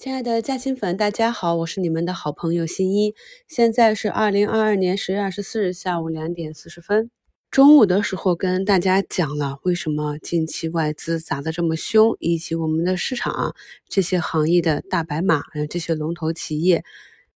亲爱的嘉兴粉，大家好，我是你们的好朋友新一。现在是二零二二年十月二十四日下午两点四十分。中午的时候跟大家讲了为什么近期外资砸得这么凶，以及我们的市场啊这些行业的大白马，嗯这些龙头企业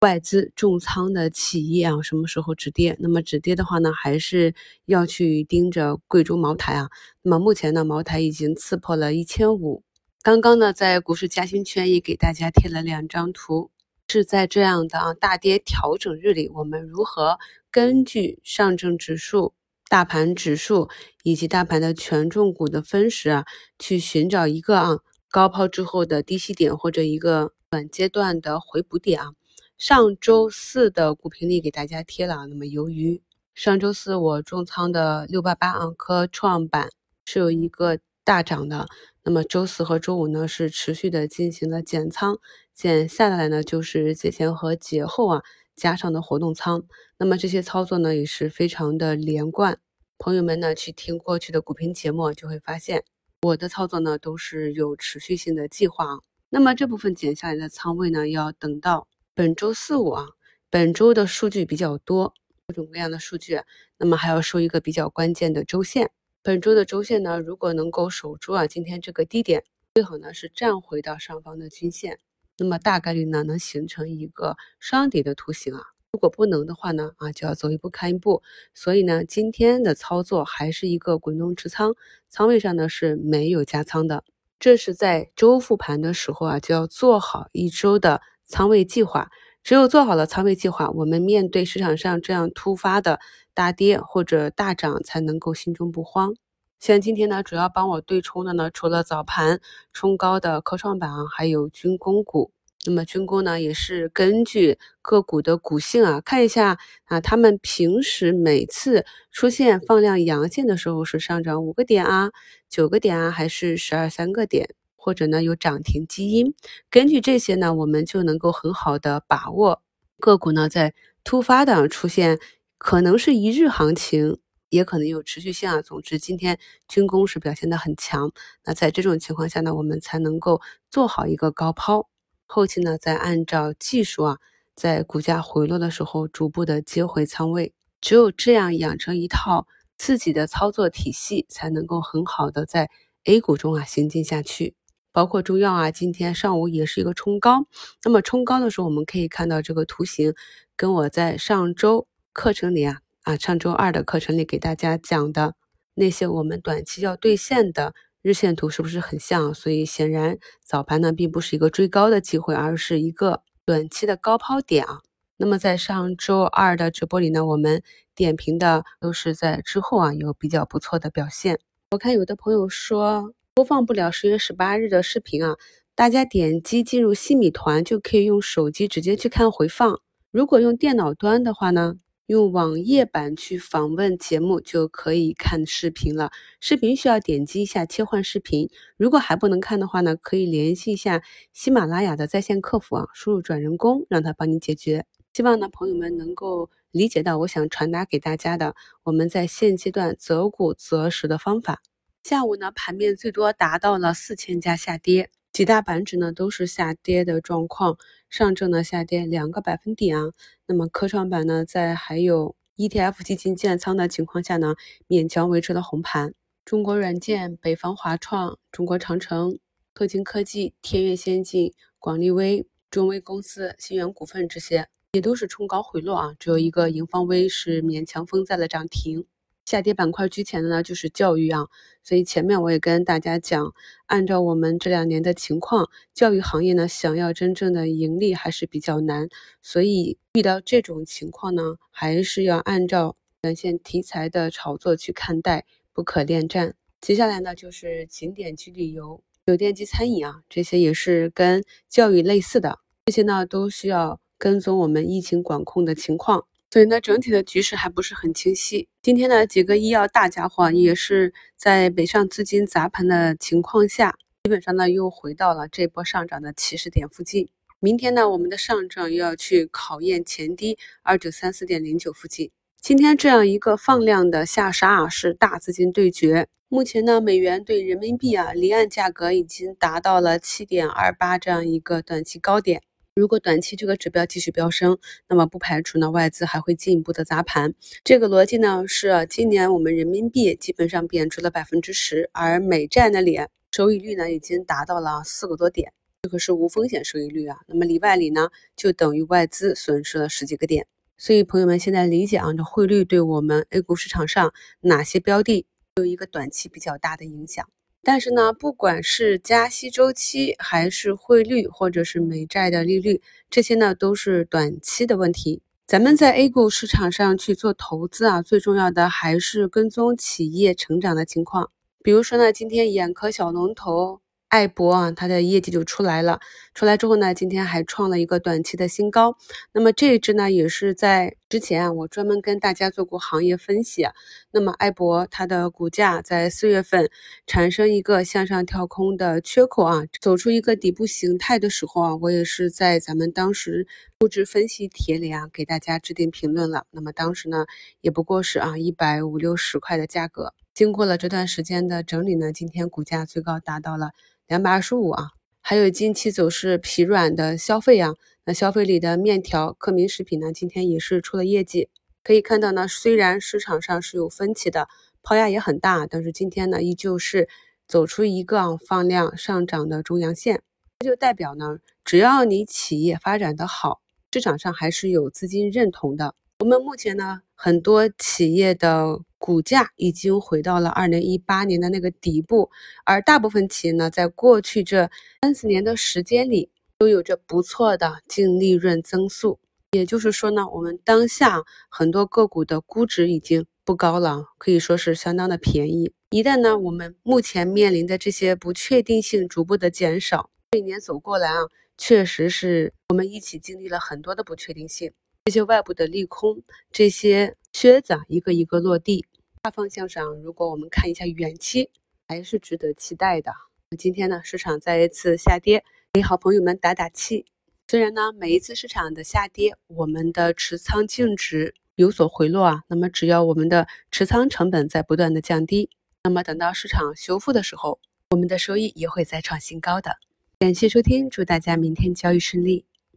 外资重仓的企业啊什么时候止跌？那么止跌的话呢，还是要去盯着贵州茅台啊。那么目前呢，茅台已经刺破了一千五。刚刚呢，在股市嘉兴圈也给大家贴了两张图，是在这样的啊大跌调整日里，我们如何根据上证指数、大盘指数以及大盘的权重股的分时啊，去寻找一个啊高抛之后的低吸点或者一个短阶段的回补点啊。上周四的股评里给大家贴了，那么由于上周四我重仓的六八八啊科创板是有一个大涨的。那么周四和周五呢是持续的进行了减仓，减下来呢就是节前和节后啊加上的活动仓。那么这些操作呢也是非常的连贯。朋友们呢去听过去的股评节目就会发现，我的操作呢都是有持续性的计划啊。那么这部分减下来的仓位呢，要等到本周四五啊，本周的数据比较多，各种各样的数据，那么还要收一个比较关键的周线。本周的周线呢，如果能够守住啊，今天这个低点，最好呢是站回到上方的均线，那么大概率呢能形成一个双底的图形啊。如果不能的话呢，啊就要走一步看一步。所以呢，今天的操作还是一个滚动持仓，仓位上呢是没有加仓的。这是在周复盘的时候啊，就要做好一周的仓位计划。只有做好了仓位计划，我们面对市场上这样突发的大跌或者大涨，才能够心中不慌。像今天呢，主要帮我对冲的呢，除了早盘冲高的科创板，还有军工股。那么军工呢，也是根据个股的股性啊，看一下啊，他们平时每次出现放量阳线的时候，是上涨五个点啊、九个点啊，还是十二三个点？或者呢有涨停基因，根据这些呢，我们就能够很好的把握个股呢在突发的出现，可能是一日行情，也可能有持续性啊。总之，今天军工是表现的很强，那在这种情况下呢，我们才能够做好一个高抛，后期呢再按照技术啊，在股价回落的时候逐步的接回仓位，只有这样养成一套自己的操作体系，才能够很好的在 A 股中啊行进下去。包括中药啊，今天上午也是一个冲高。那么冲高的时候，我们可以看到这个图形，跟我在上周课程里啊啊上周二的课程里给大家讲的那些我们短期要兑现的日线图是不是很像？所以显然早盘呢并不是一个追高的机会，而是一个短期的高抛点啊。那么在上周二的直播里呢，我们点评的都是在之后啊有比较不错的表现。我看有的朋友说。播放不了十月十八日的视频啊！大家点击进入西米团就可以用手机直接去看回放。如果用电脑端的话呢，用网页版去访问节目就可以看视频了。视频需要点击一下切换视频。如果还不能看的话呢，可以联系一下喜马拉雅的在线客服啊，输入转人工让他帮你解决。希望呢朋友们能够理解到我想传达给大家的，我们在现阶段择股择时的方法。下午呢，盘面最多达到了四千家下跌，几大板指呢都是下跌的状况。上证呢下跌两个百分点啊，那么科创板呢在还有 ETF 基金建仓的情况下呢，勉强维持了红盘。中国软件、北方华创、中国长城、特金科技、天越先进、广利威、中微公司、新源股份这些也都是冲高回落啊，只有一个盈方微是勉强封在了涨停。下跌板块居前的呢，就是教育啊，所以前面我也跟大家讲，按照我们这两年的情况，教育行业呢，想要真正的盈利还是比较难，所以遇到这种情况呢，还是要按照短线题材的炒作去看待，不可恋战。接下来呢，就是景点及旅游、酒店及餐饮啊，这些也是跟教育类似的，这些呢都需要跟踪我们疫情管控的情况。所以呢，整体的局势还不是很清晰。今天呢，几个医药大家伙也是在北上资金砸盘的情况下，基本上呢又回到了这波上涨的起始点附近。明天呢，我们的上证又要去考验前低二九三四点零九附近。今天这样一个放量的下杀啊，是大资金对决。目前呢，美元对人民币啊，离岸价格已经达到了七点二八这样一个短期高点。如果短期这个指标继续飙升，那么不排除呢外资还会进一步的砸盘。这个逻辑呢是今年我们人民币基本上贬值了百分之十，而美债那里收益率呢已经达到了四个多点，这个是无风险收益率啊。那么里外里呢就等于外资损失了十几个点。所以，朋友们现在理解啊，这汇率对我们 A 股市场上哪些标的有一个短期比较大的影响。但是呢，不管是加息周期，还是汇率，或者是美债的利率，这些呢都是短期的问题。咱们在 A 股市场上去做投资啊，最重要的还是跟踪企业成长的情况。比如说呢，今天眼科小龙头。艾博啊，它的业绩就出来了。出来之后呢，今天还创了一个短期的新高。那么这一只呢，也是在之前啊，我专门跟大家做过行业分析。那么艾博它的股价在四月份产生一个向上跳空的缺口啊，走出一个底部形态的时候啊，我也是在咱们当时估值分析帖里啊，给大家制定评论了。那么当时呢，也不过是啊一百五六十块的价格。经过了这段时间的整理呢，今天股价最高达到了。两百二十五啊，还有近期走势疲软的消费啊，那消费里的面条、克明食品呢，今天也是出了业绩。可以看到呢，虽然市场上是有分歧的，抛压也很大，但是今天呢，依旧是走出一个放量上涨的中阳线。这就代表呢，只要你企业发展的好，市场上还是有资金认同的。我们目前呢，很多企业的。股价已经回到了二零一八年的那个底部，而大部分企业呢，在过去这三四年的时间里，都有着不错的净利润增速。也就是说呢，我们当下很多个股的估值已经不高了，可以说是相当的便宜。一旦呢，我们目前面临的这些不确定性逐步的减少，这一年走过来啊，确实是我们一起经历了很多的不确定性，这些外部的利空，这些靴子啊，一个一个落地。大方向上，如果我们看一下远期，还是值得期待的。今天呢，市场再一次下跌，给好朋友们打打气。虽然呢，每一次市场的下跌，我们的持仓净值有所回落啊，那么只要我们的持仓成本在不断的降低，那么等到市场修复的时候，我们的收益也会再创新高的。感谢收听，祝大家明天交易顺利。